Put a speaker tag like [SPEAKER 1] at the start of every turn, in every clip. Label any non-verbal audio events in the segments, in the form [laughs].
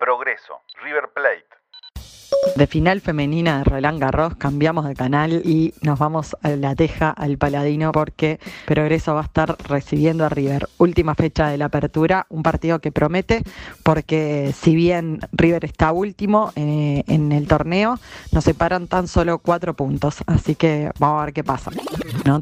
[SPEAKER 1] Progreso, River Plate.
[SPEAKER 2] De final femenina de Roland Garros cambiamos de canal y nos vamos a la Teja, al Paladino, porque Progreso va a estar recibiendo a River. Última fecha de la apertura, un partido que promete, porque si bien River está último eh, en el torneo, nos separan tan solo cuatro puntos, así que vamos a ver qué pasa.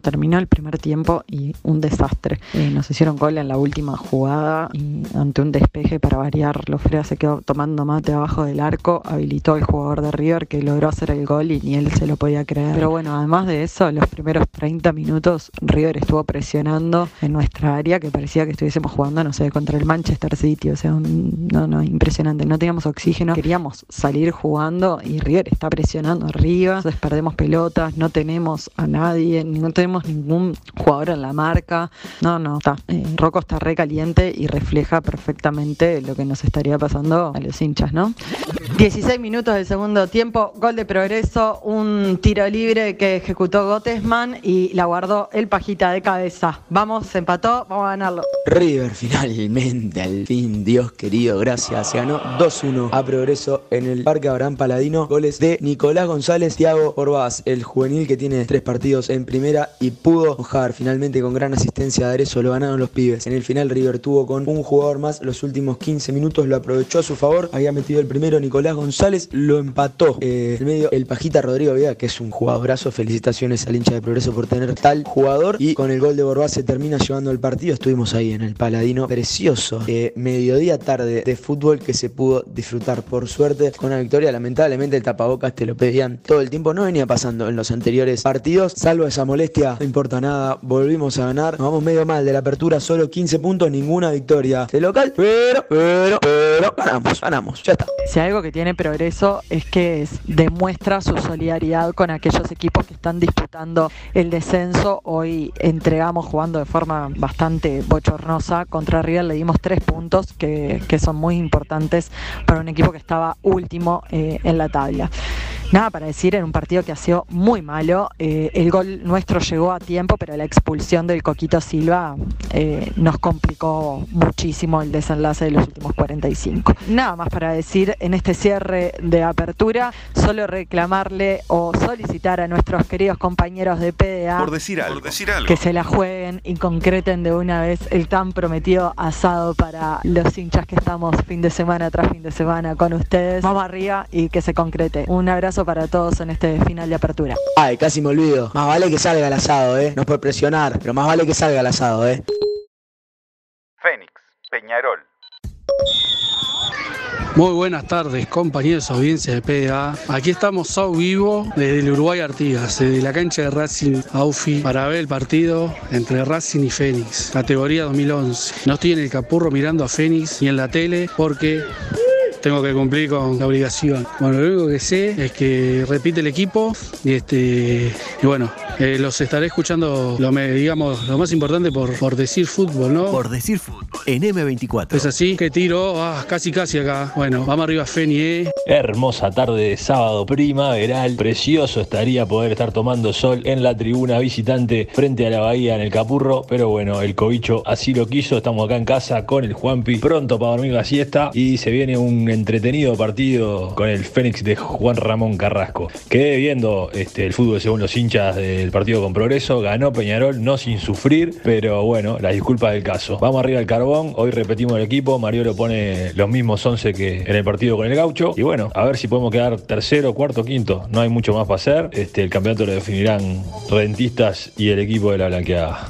[SPEAKER 2] Terminó el primer tiempo y un desastre. Eh, nos hicieron gol en la última jugada y ante un despeje para variar, Lofrea se quedó tomando mate abajo del arco, habilitó el jugador de River que logró hacer el gol y ni él se lo podía creer. Pero bueno, además de eso, los primeros 30 minutos River estuvo presionando en nuestra área que parecía que estuviésemos jugando, no sé, contra el Manchester City. O sea, no, no, impresionante. No teníamos oxígeno, queríamos salir jugando y River está presionando arriba. Entonces perdemos pelotas, no tenemos a nadie, no tenemos ningún jugador en la marca. No, no, está. Eh, Rocco está re caliente y refleja perfectamente lo que nos estaría pasando a los hinchas, ¿no? 16 minutos del segundo tiempo, gol de progreso, un tiro libre que ejecutó Gottesman y la guardó el pajita de cabeza. Vamos, empató, vamos a ganarlo.
[SPEAKER 3] River finalmente, al fin, Dios querido, gracias. Se ganó 2-1 a progreso en el Parque Abraham Paladino. Goles de Nicolás González, Thiago Orbaz, el juvenil que tiene tres partidos en primera y pudo mojar finalmente con gran asistencia de Arezo. Lo ganaron los pibes. En el final River tuvo con un jugador más los últimos 15 minutos, lo aprovechó a su favor. Había metido el primero Nicolás González, lo empató eh, en medio el Pajita Rodrigo Vega, que es un jugadorazo. Felicitaciones al hincha de Progreso por tener tal jugador. Y con el gol de Borbá se termina llevando el partido. Estuvimos ahí en el Paladino. Precioso. Eh, mediodía tarde de fútbol que se pudo disfrutar por suerte con una victoria. Lamentablemente el tapabocas te lo pedían todo el tiempo. No venía pasando en los anteriores partidos. Salvo esa molestia, no importa nada. Volvimos a ganar. Nos vamos medio mal de la apertura. Solo 15 puntos, ninguna victoria de local. Pero, pero, pero, ganamos, ganamos. Ya está.
[SPEAKER 2] Si algo que tiene progreso es que demuestra su solidaridad con aquellos equipos que están disputando el descenso. Hoy entregamos jugando de forma bastante bochornosa contra River, le dimos tres puntos que, son muy importantes para un equipo que estaba último eh, en la tabla. Nada para decir en un partido que ha sido muy malo. Eh, el gol nuestro llegó a tiempo, pero la expulsión del Coquito Silva eh, nos complicó muchísimo el desenlace de los últimos 45. Nada más para decir en este cierre de apertura, solo reclamarle o solicitar a nuestros queridos compañeros de PDA
[SPEAKER 1] por decir algo,
[SPEAKER 2] que se la jueguen y concreten de una vez el tan prometido asado para los hinchas que estamos fin de semana tras fin de semana con ustedes. Vamos arriba y que se concrete. Un abrazo para todos en este final de apertura.
[SPEAKER 3] Ay, casi me olvido. Más vale que salga el asado, ¿eh? No es por presionar, pero más vale que salga el asado, ¿eh?
[SPEAKER 1] Fénix, Peñarol.
[SPEAKER 4] Muy buenas tardes, compañeros audiencia de PDA. Aquí estamos a vivo desde el Uruguay Artigas, desde la cancha de Racing Aufi, para ver el partido entre Racing y Fénix, categoría 2011. No estoy en el capurro mirando a Fénix ni en la tele porque tengo que cumplir con la obligación. Bueno, lo único que sé es que repite el equipo y este y bueno, eh, los estaré escuchando lo digamos lo más importante por, por decir fútbol, ¿no?
[SPEAKER 5] Por decir fútbol en M24.
[SPEAKER 4] Es así, que tiro, ah, casi casi acá. Bueno, vamos arriba Fenie.
[SPEAKER 6] Hermosa tarde de sábado primaveral, precioso estaría poder estar tomando sol en la tribuna visitante frente a la bahía en el Capurro, pero bueno, el cobicho así lo quiso, estamos acá en casa con el Juanpi, pronto para dormir la siesta y se viene un entretenido partido con el Fénix de Juan Ramón Carrasco. Quedé viendo este, el fútbol según los hinchas del partido con progreso, ganó Peñarol, no sin sufrir, pero bueno, las disculpas del caso. Vamos arriba al carbón, hoy repetimos el equipo, Mariolo pone los mismos 11 que en el partido con el gaucho, y bueno, a ver si podemos quedar tercero, cuarto, quinto, no hay mucho más para hacer, este, el campeonato lo definirán rentistas y el equipo de la blanqueada.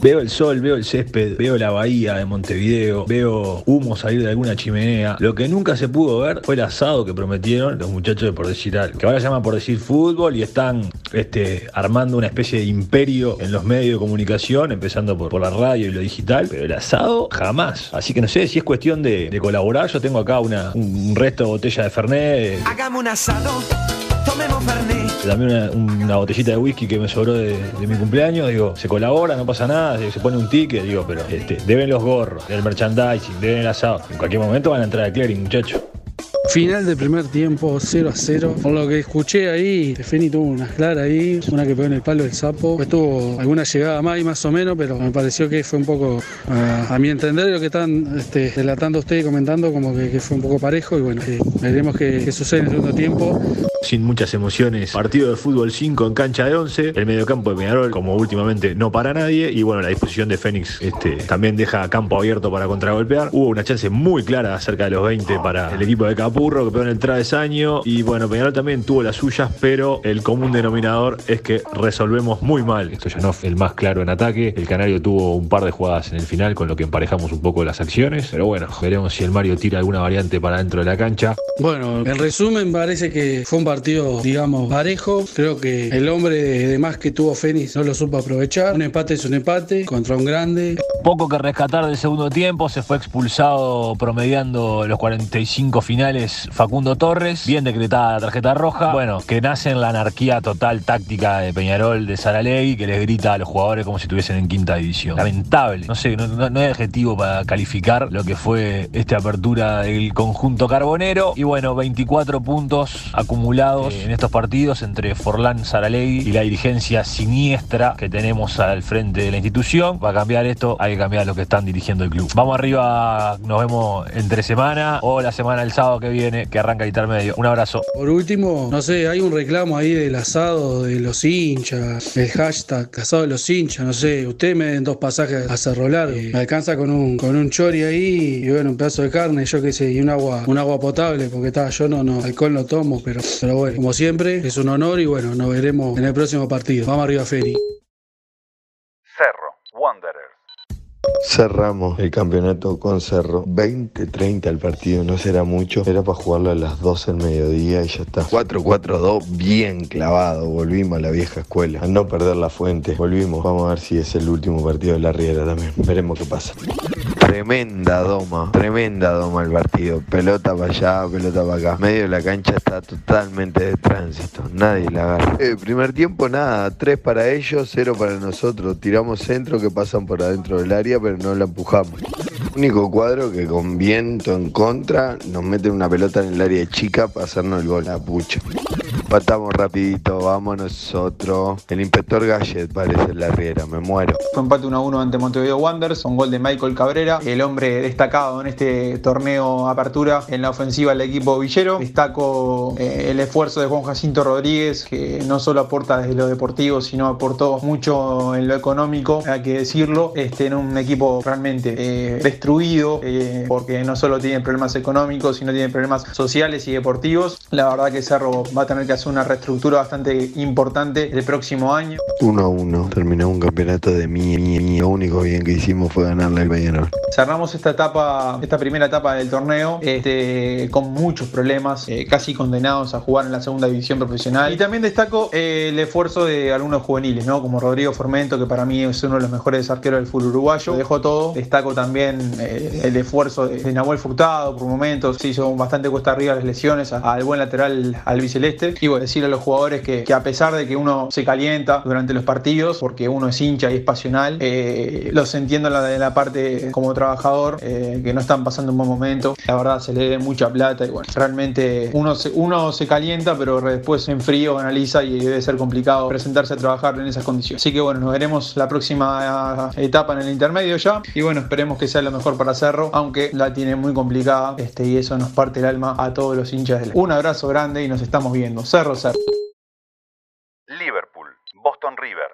[SPEAKER 6] Veo el sol, veo el césped, veo la bahía de Montevideo, veo humo salir de alguna chimenea. Lo que nunca se pudo ver fue el asado que prometieron los muchachos de Por Decir Algo, que ahora se llama Por Decir Fútbol y están este, armando una especie de imperio en los medios de comunicación, empezando por, la radio y lo digital, pero el asado jamás. Así que no sé si es cuestión de, colaborar. Yo tengo acá una, un, resto de botella de Fernet.
[SPEAKER 5] Hagamos un asado, tomemos Fernet
[SPEAKER 6] también una, botellita de whisky que me sobró de, mi cumpleaños, digo, se colabora, no pasa nada, se pone un ticket, digo, pero este, deben los gorros, el merchandising, deben el asado. En cualquier momento van a entrar al clearing, muchachos.
[SPEAKER 4] Final del primer tiempo, 0 a 0. Por lo que escuché ahí, Feni tuvo una clara ahí, una que pegó en el palo del sapo. Después tuvo alguna llegada más y más o menos, pero me pareció que fue un poco, a, a mi entender, lo que están este, relatando ustedes y comentando, como que, fue un poco parejo. Y bueno, veremos qué sucede en el segundo tiempo.
[SPEAKER 6] Sin muchas emociones, partido de fútbol 5 en cancha de 11, el mediocampo de Peñarol, como últimamente no para nadie, y bueno, la disposición de Fénix este, también deja campo abierto para contragolpear. Hubo una chance muy clara cerca de los 20 para el equipo de Capurro, que pegó en el travesaño, y bueno, Peñarol también tuvo las suyas, pero el común denominador es que resolvemos muy mal. Esto ya no fue el más claro en ataque, el Canario tuvo un par de jugadas en el final, con lo que emparejamos un poco las acciones, pero bueno, veremos si el Mario tira alguna variante para dentro de la cancha.
[SPEAKER 4] Bueno, en resumen parece que fue un partido, digamos, parejo. Creo que el hombre de más que tuvo Fénix no lo supo aprovechar. Un empate es un empate contra un grande.
[SPEAKER 6] Poco que rescatar del segundo tiempo, se fue expulsado promediando los 45 finales Facundo Torres, bien decretada la tarjeta roja. Bueno, que nace en la anarquía total táctica de Peñarol, de Saralegui, que les grita a los jugadores como si estuviesen en quinta división. Lamentable, no sé, no, no- no hay adjetivo para calificar lo que fue esta apertura del conjunto carbonero. Y bueno, 24 puntos acumulados en estos partidos entre Forlán, Saralegui y la dirigencia siniestra que tenemos al frente de la institución. Para cambiar esto hay que cambiar a los que están dirigiendo el club. Vamos arriba, nos vemos entre semana o la semana del sábado que viene, que arranca el intermedio. Un abrazo.
[SPEAKER 4] Por último, no sé, hay un reclamo ahí del asado de los hinchas, el hashtag asado de los hinchas, no sé, ustedes me den dos pasajes a Cerro Largo, me alcanza con un, con un chori ahí y bueno, un pedazo de carne, yo qué sé, y un agua, un agua potable, porque está, yo no, no, alcohol no tomo, pero, pero bueno, como siempre, es un honor y bueno, nos veremos en el próximo partido. Vamos arriba, Feni.
[SPEAKER 1] Cerro, Wanderers.
[SPEAKER 7] Cerramos el campeonato con Cerro. 20-30 el partido, no será mucho. Era para jugarlo a las 12 del mediodía y ya está. 4-4-2, bien clavado. Volvimos a la vieja escuela. A no perder la fuente. Volvimos. Vamos a ver si es el último partido de la Riera también. Veremos qué pasa. Tremenda doma, tremenda doma el partido. Pelota para allá, pelota para acá. Medio de la cancha está totalmente de tránsito. Nadie la agarra. Eh, primer tiempo nada, tres para ellos, cero para nosotros. Tiramos centro que pasan por adentro del área, pero no la empujamos. Único cuadro que con viento en contra nos meten una pelota en el área chica para hacernos el gol. La pucha. Patamos rapidito, vamos nosotros. El inspector Gallet parece la riera, me muero.
[SPEAKER 8] Fue empate 1 a 1 ante Montevideo Wanderers, un gol de Michael Cabrera, el hombre destacado en este torneo apertura en la ofensiva del equipo villero. Destaco eh, el esfuerzo de Juan Jacinto Rodríguez, que no solo aporta desde lo deportivo, sino aportó mucho en lo económico, hay que decirlo, este, en un equipo realmente eh, destruido, eh, porque no solo tiene problemas económicos, sino tiene problemas sociales y deportivos. La verdad que Cerro va a tener que hacer una reestructura bastante importante el próximo año.
[SPEAKER 7] 1 a 1, terminó un campeonato de mí, mí, mí. Lo único bien que hicimos fue ganarle al Peñarol.
[SPEAKER 8] Cerramos esta etapa, esta primera etapa del torneo, este, con muchos problemas, eh, casi condenados a jugar en la segunda división profesional. Y también destaco eh, el esfuerzo de algunos juveniles, ¿no? Como Rodrigo Formento, que para mí es uno de los mejores arqueros del fútbol uruguayo. Lo dejó todo. Destaco también eh, el esfuerzo de, Nahuel Furtado, por momentos. Se hizo bastante cuesta arriba las lesiones al buen lateral albiceleste. Y bueno, decirle a los jugadores que, a pesar de que uno se calienta durante los partidos, porque uno es hincha y es pasional, los entiendo en la, en la parte como trabajador, eh, que no están pasando un buen momento. La verdad, se le debe mucha plata y bueno, realmente uno se, uno se calienta, pero después en frío analiza y debe ser complicado presentarse a trabajar en esas condiciones. Así que bueno, nos veremos la próxima etapa en el intermedio ya. Y bueno, esperemos que sea lo mejor para Cerro, aunque la tiene muy complicada este, y eso nos parte el alma a todos los hinchas del. Un abrazo grande y nos estamos viendo. Cerro, Cerro.
[SPEAKER 1] Liverpool, Boston River.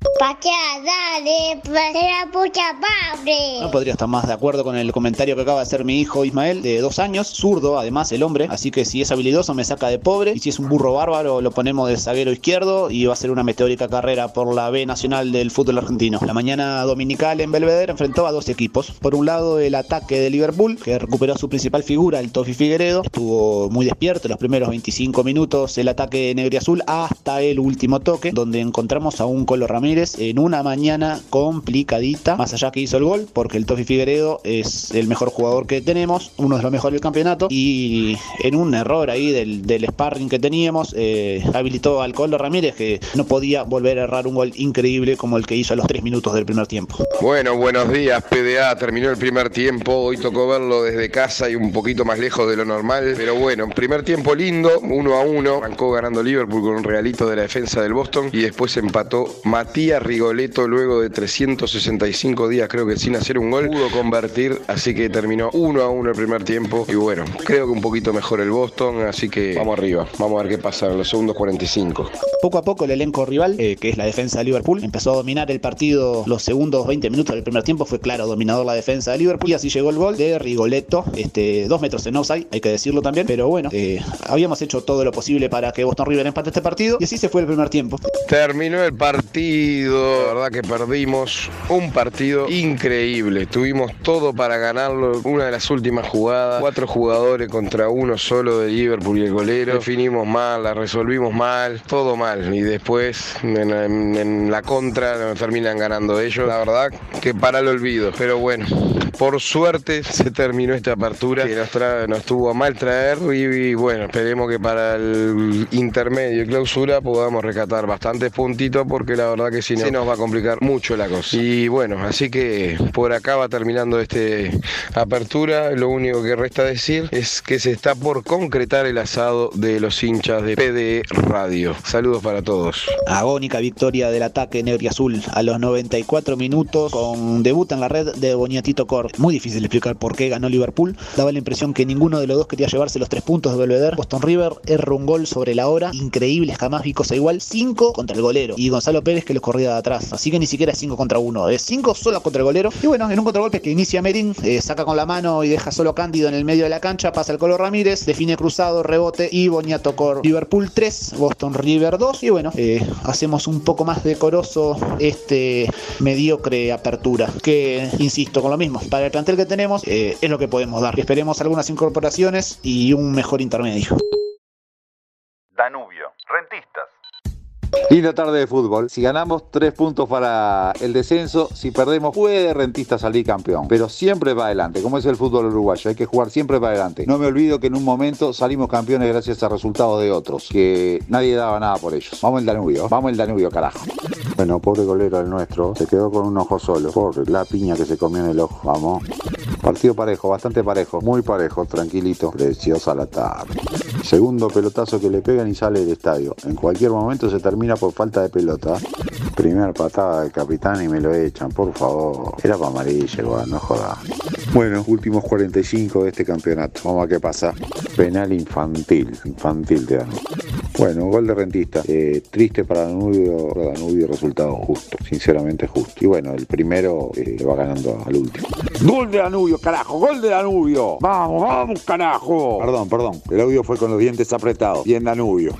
[SPEAKER 9] Patea, dale, la pucha padre.
[SPEAKER 10] No podría estar más de acuerdo con el comentario que acaba de hacer mi hijo Ismael, de dos años, zurdo además el hombre, así que si es habilidoso me saca de pobre, y si es un burro bárbaro lo ponemos de zaguero izquierdo y va a ser una meteórica carrera por la B nacional del fútbol argentino. La mañana dominical en Belvedere enfrentó a dos equipos. Por un lado el ataque de Liverpool, que recuperó su principal figura, el Tofi Figueredo, estuvo muy despierto los primeros 25 minutos el ataque negro y azul hasta el último toque, donde encontramos a un Colo Ramírez En una mañana complicadita, más allá que hizo el gol, porque el Tofi Figueredo es el mejor jugador que tenemos, uno de los mejores del campeonato, y en un error ahí del, del sparring que teníamos, eh, habilitó al Coldo Ramírez que no podía volver a errar un gol increíble como el que hizo a los tres minutos del primer tiempo.
[SPEAKER 11] Bueno, buenos días, PDA. Terminó el primer tiempo. Hoy tocó verlo desde casa y un poquito más lejos de lo normal. Pero bueno, primer tiempo lindo, uno a uno. Arrancó ganando Liverpool con un realito de la defensa del Boston y después empató Matías Rigoletto luego de 365 días, creo que sin hacer un gol. Pudo convertir, así que terminó uno a uno el primer tiempo. Y bueno, creo que un poquito mejor el Boston, así que vamos arriba. Vamos a ver qué pasa en los segundos 45.
[SPEAKER 10] Poco a poco el elenco rival, eh, que es la defensa de Liverpool, empezó a dominar el partido los segundos 20 minutos del primer tiempo. Fue claro, dominador la defensa de Liverpool. Y así llegó el gol de Rigoletto, este, dos metros en offside, hay que decirlo también. Pero bueno, eh, habíamos hecho todo lo posible para que Boston River empate este partido. Y así se fue el primer tiempo.
[SPEAKER 11] Terminó el partido, la verdad que perdimos un partido increíble. Tuvimos todo para ganarlo. Una de las últimas jugadas, cuatro jugadores contra uno solo de Liverpool y el golero. Definimos mal, la resolvimos mal, todo mal. Y después en, la contra nos terminan ganando ellos. La verdad que para el olvido. Pero bueno, por suerte se terminó esta apertura que nos, tuvo a mal traer. Y, y bueno, esperemos que para el intermedio y clausura podamos rescatar bastantes puntitos porque la verdad que si no se nos va a complicar mucho la cosa. Y bueno, así que por acá va terminando este apertura. Lo único que resta decir es que se está por concretar el asado de los hinchas de PDE Radio. Saludos para todos.
[SPEAKER 10] Agónica victoria del ataque negro y azul a los 94 minutos con debut en la red de Boniatito Cor. Muy difícil de explicar por qué ganó Liverpool. Daba la impresión que ninguno de los dos quería llevarse los tres puntos de Belvedere. Boston River erró un gol sobre la hora. Increíble, jamás vi cosa igual. 5 contra el golero. Y Gonzalo Pérez que los corría de atrás. Así que ni siquiera es 5 contra 1. Es 5 solo contra el golero. Y bueno, en un contragolpe que inicia Merin, eh, saca con la mano y deja solo Cándido en el medio de la cancha. Pasa el Colo Ramírez, define cruzado, rebote y Boniato Cor. Liverpool 3, Boston River 2. Y bueno, eh, hacemos un poco más decoroso este mediocre apertura. Que, insisto, con lo mismo. Para el plantel que tenemos, eh, es lo que podemos dar. Esperemos algunas incorporaciones y un mejor intermedio.
[SPEAKER 12] Linda tarde de fútbol. Si ganamos, tres puntos para el descenso. Si perdemos, puede Rentista salir campeón. Pero siempre va adelante, como es el fútbol uruguayo. Hay que jugar siempre para adelante. No me olvido que en un momento salimos campeones gracias a resultados de otros, que nadie daba nada por ellos. Vamos el Danubio, vamos el Danubio, carajo. Bueno, pobre golero el nuestro, se quedó con un ojo solo. Pobre, la piña que se comió en el ojo. Vamos. Partido parejo, bastante parejo, muy parejo, tranquilito. Preciosa la tarde. Segundo pelotazo que le pegan y sale del estadio. En cualquier momento se termina por falta de pelota. Primer patada del capitán y me lo echan, por favor. Era para amarilla, igual, no jodas. Bueno, últimos 45 de este campeonato. Vamos a ver qué pasa. Penal infantil, infantil te dan. Bueno, gol de rentista. Eh, triste para Danubio, para Danubio, resultado justo, sinceramente justo. Y bueno, el primero eh, le va ganando al último. Gol de Danubio, carajo, gol de Danubio. Vamos, vamos, carajo. Perdón, perdón, el audio fue con los dientes apretados. Bien Danubio.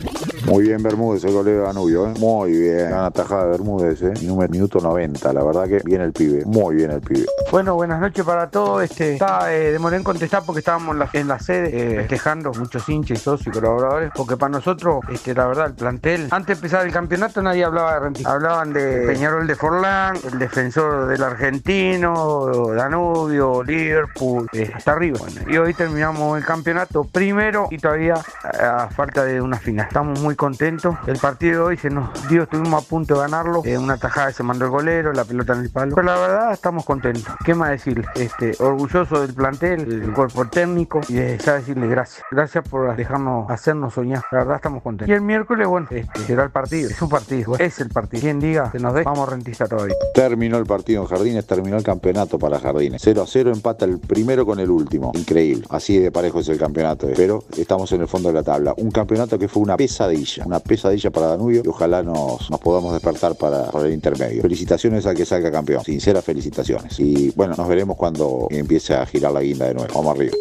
[SPEAKER 12] Muy bien Bermúdez, el golero de Danubio, ¿eh? Muy bien. Gran atajada de Bermúdez, ¿eh? Número, minuto 90, la verdad que bien el pibe, muy bien el pibe.
[SPEAKER 13] Bueno, buenas noches para todos. Este, está, eh, demoré en contestar porque estábamos en la, en la sede eh, festejando muchos hinchas y socios y colaboradores. Porque para nosotros, este, la verdad, el plantel, antes de empezar el campeonato nadie hablaba de rentista. Hablaban de Peñarol de Forlán, el defensor del argentino, Danubio, Liverpool, eh, hasta arriba. Bueno, y hoy terminamos el campeonato primero y todavía a, a falta de una final. Estamos muy contentos. El partido de hoy se nos dio, estuvimos a punto de ganarlo. Eh, una tajada se mandó el golero, la pelota en el palo. Pero la verdad estamos contentos. ¿Qué más decir? Este, orgulloso del plantel, del cuerpo técnico y de ya decirle gracias. Gracias por dejarnos hacernos soñar. La verdad estamos contentos. Y el miércoles, bueno, este, será el partido. Es un partido, es el partido. Quien diga, se nos dé, vamos rentista todavía.
[SPEAKER 12] Terminó el partido en Jardines, terminó el campeonato para Jardines. 0 a 0 empata el primero con el último. Increíble. Así de parejo es el campeonato. eh. Pero estamos en el fondo de la tabla. Un campeonato que fue una pesadilla. Una pesadilla para Danubio y ojalá nos, nos podamos despertar para, para el intermedio. Felicitaciones al que salga campeón. Sinceras felicitaciones. Y bueno, nos veremos cuando empiece a girar la guinda de nuevo. Vamos arriba.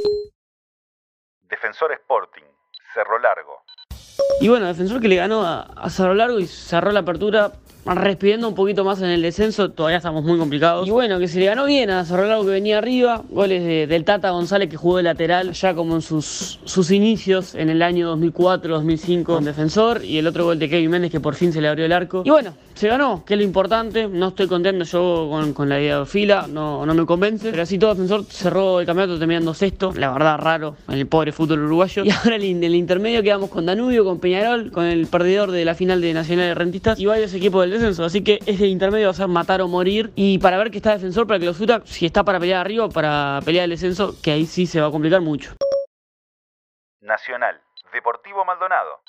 [SPEAKER 1] Defensor Sporting. Cerro Largo.
[SPEAKER 14] Y bueno, defensor que le ganó a, a Cerro Largo y cerró la apertura respirando un poquito más en el descenso, todavía estamos muy complicados. Y bueno, que se le ganó bien a Cerro Largo que venía arriba, goles de- del Tata González que jugó de lateral ya como en sus, sus inicios en el año 2004-2005 con defensor y el otro gol de Kevin Méndez que por fin se le abrió el arco. Y bueno, se ganó, que es lo importante. No estoy contento yo con, con la idea de fila, no, no me convence. Pero así todo defensor cerró el campeonato terminando sexto. La verdad, raro en el pobre fútbol uruguayo. [laughs] Y ahora en el intermedio quedamos con Danubio, con Peñarol, con el perdedor de la final de Nacional de Rentistas y varios equipos del descenso. Así que ese intermedio va a ser matar o morir. Y para ver que está defensor, para que lo suta, si está para pelear arriba o para pelear el descenso, que ahí sí se va a complicar mucho.
[SPEAKER 1] Nacional, Deportivo Maldonado.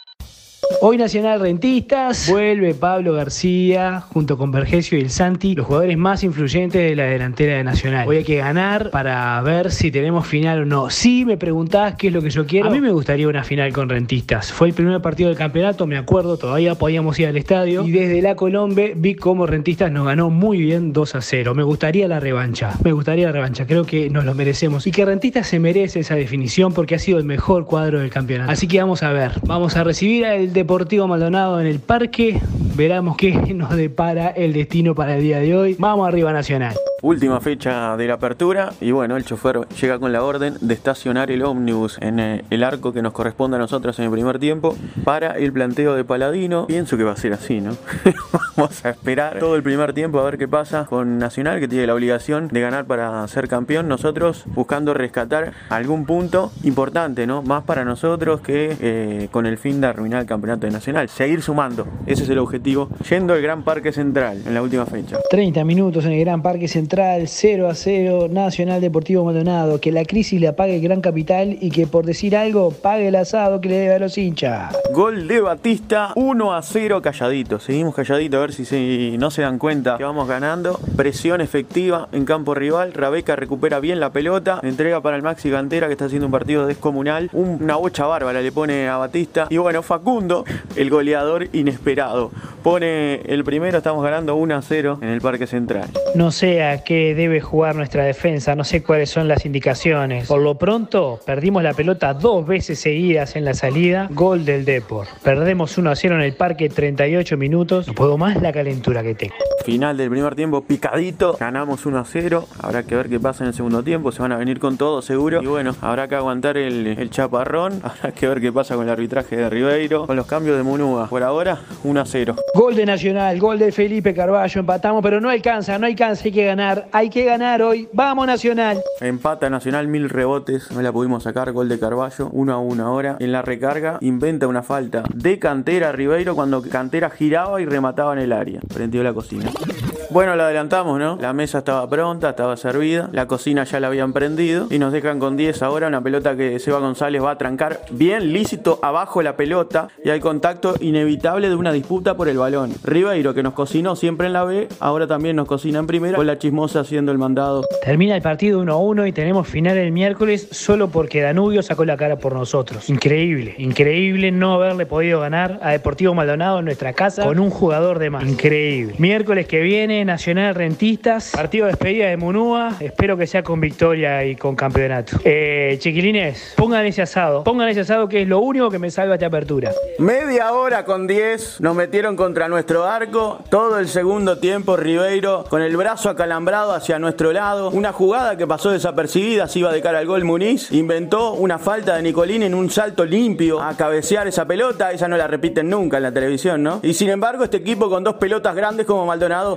[SPEAKER 15] Hoy Nacional Rentistas, vuelve Pablo García junto con Vergesio y el Santi, los jugadores más influyentes de la delantera de Nacional. Hoy hay que ganar para ver si tenemos final o no. Si me preguntás qué es lo que yo quiero, a mí me gustaría una final con Rentistas. Fue el primer partido del campeonato, me acuerdo, todavía podíamos ir al estadio y desde la Colombe vi cómo Rentistas nos ganó muy bien 2 a 0. Me gustaría la revancha, me gustaría la revancha, creo que nos lo merecemos y que Rentistas se merece esa definición porque ha sido el mejor cuadro del campeonato. Así que vamos a ver, vamos a recibir al Deportivo Maldonado en el parque. Veramos qué [laughs] nos depara el destino para el día de hoy. Vamos arriba Nacional.
[SPEAKER 16] Última fecha de la apertura y bueno, el chofer llega con la orden de estacionar el ómnibus en eh, el arco que nos corresponde a nosotros en el primer tiempo para el planteo de Paladino. Pienso que va a ser así, ¿no? [laughs] Vamos a esperar todo el primer tiempo a ver qué pasa con Nacional que tiene la obligación de ganar para ser campeón. Nosotros buscando rescatar algún punto importante, ¿no? Más para nosotros que eh, con el fin de arruinar el campeonato de Nacional. Seguir sumando, ese es el objetivo. Yendo al Gran Parque Central en la última fecha.
[SPEAKER 15] 30 minutos en el Gran Parque Central, 0 a 0, Nacional Deportivo Maldonado. Que la crisis le apague el Gran Capital y que por decir algo pague el asado que le debe a los hinchas.
[SPEAKER 16] Gol de Batista, 1 a 0 calladito. Seguimos calladito a ver si se- no se dan cuenta que vamos ganando. Presión efectiva en campo rival. Rabeca recupera bien la pelota. Entrega para el Maxi Cantera que está haciendo un partido descomunal. Un- Una bocha bárbara le pone a Batista. Y bueno, Facundo, el goleador inesperado. Pone el primero, estamos ganando 1 a 0 en el Parque Central.
[SPEAKER 15] No sé a qué debe jugar nuestra defensa, no sé cuáles son las indicaciones. Por lo pronto, perdimos la pelota dos veces seguidas en la salida. Gol del Depor. Perdemos 1 a 0 en el parque, 38 minutos. No puedo más la calentura que tengo.
[SPEAKER 16] Final del primer tiempo picadito, ganamos 1 a 0. Habrá que ver qué pasa en el segundo tiempo. Se van a venir con todo seguro. Y bueno, habrá que aguantar el, el chaparrón. [laughs] Habrá que ver qué pasa con el arbitraje de Ribeiro. Con los cambios de Munúa. Por ahora, 1 a 0.
[SPEAKER 15] Gol de Nacional, gol de Felipe Carballo, empatamos, pero no alcanza, no alcanza, hay que ganar, hay que ganar hoy. Vamos Nacional.
[SPEAKER 16] Empata Nacional, mil rebotes. No la pudimos sacar. Gol de Carballo. 1 a 1 ahora. En la recarga, inventa una falta de cantera Ribeiro cuando cantera giraba y remataba en el área. Prendió la cocina. Thank you. Bueno, la adelantamos, ¿no? La mesa estaba pronta, estaba servida, la cocina ya la habían prendido y nos dejan con 10 ahora, una pelota que Seba González va a trancar bien lícito abajo la pelota y hay contacto inevitable de una disputa por el balón. Ribeiro, que nos cocinó siempre en la B, ahora también nos cocina en primera, con la chismosa haciendo el mandado.
[SPEAKER 15] Termina el partido 1 a 1 y tenemos final el miércoles solo porque Danubio sacó la cara por nosotros. Increíble, increíble no haberle podido ganar a Deportivo Maldonado en nuestra casa con un jugador de más. Increíble. Miércoles que viene, Nacional Rentistas, partido de despedida de Munúa. Espero que sea con victoria y con campeonato. Eh, chiquilines, pongan ese asado, pongan ese asado que es lo único que me salva esta apertura.
[SPEAKER 16] Media hora con 10 nos metieron contra nuestro arco. Todo el segundo tiempo Ribeiro con el brazo acalambrado hacia nuestro lado. Una jugada que pasó desapercibida, se iba de cara al gol Muniz. Inventó una falta de Nicolín en un salto limpio a cabecear esa pelota. Esa no la repiten nunca en la televisión, ¿no? Y sin embargo este equipo con dos pelotas grandes como Maldonado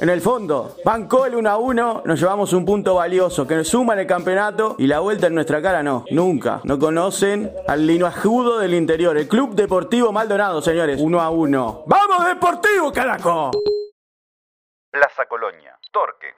[SPEAKER 16] en el fondo. Bancó el 1 a 1. Nos llevamos un punto valioso que nos suma en el campeonato y la vuelta en nuestra cara no. Nunca. No conocen al linoajudo del interior. El Club Deportivo Maldonado, señores. 1 a 1. ¡Vamos Deportivo, carajo!
[SPEAKER 1] Plaza Colonia, Torque.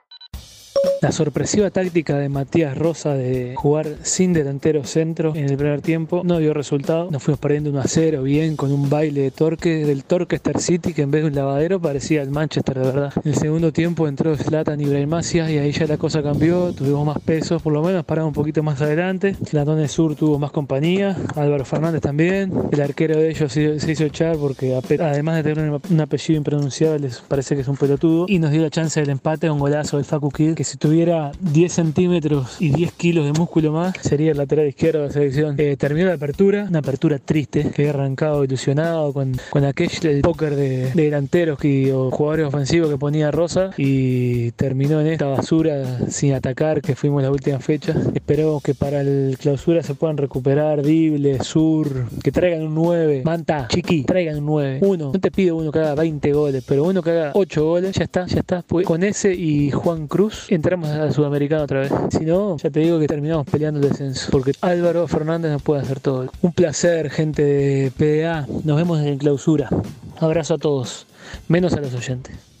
[SPEAKER 17] La sorpresiva táctica de Matías Rosa de jugar sin delantero centro en el primer tiempo no dio resultado. Nos fuimos perdiendo 1 a 0 bien con un baile de Torque del Torquester City que en vez de un lavadero parecía el Manchester de verdad. En el segundo tiempo entró Zlatan y Brahimasias y ahí ya la cosa cambió, tuvimos más pesos, por lo menos paramos un poquito más adelante. Latón Sur tuvo más compañía, Álvaro Fernández también. El arquero de ellos se hizo echar porque además de tener un- apellido impronunciable les parece que es un pelotudo y nos dio la chance del empate un golazo del Facu Kid que si tuviera 10 centímetros y 10 kilos de músculo más, sería el lateral izquierdo de la selección. Eh, terminó la apertura, una apertura triste, que he arrancado ilusionado con, con aquel el póker de, de delanteros que, o jugadores ofensivos que ponía Rosa y terminó en esta basura sin atacar que fuimos la última fecha. Esperemos que para el clausura se puedan recuperar Dible, Sur, que traigan un 9. Manta, Chiqui, traigan un 9. Uno, no te pido uno que haga 20 goles, pero uno que haga 8 goles, ya está, ya está. Pues con ese y Juan Cruz entramos a Sudamericano otra vez. Si no, ya te digo que terminamos peleando el descenso, porque Álvaro Fernández nos puede hacer todo. Un placer, gente de PDA. Nos vemos en clausura. Abrazo a todos, menos a los oyentes.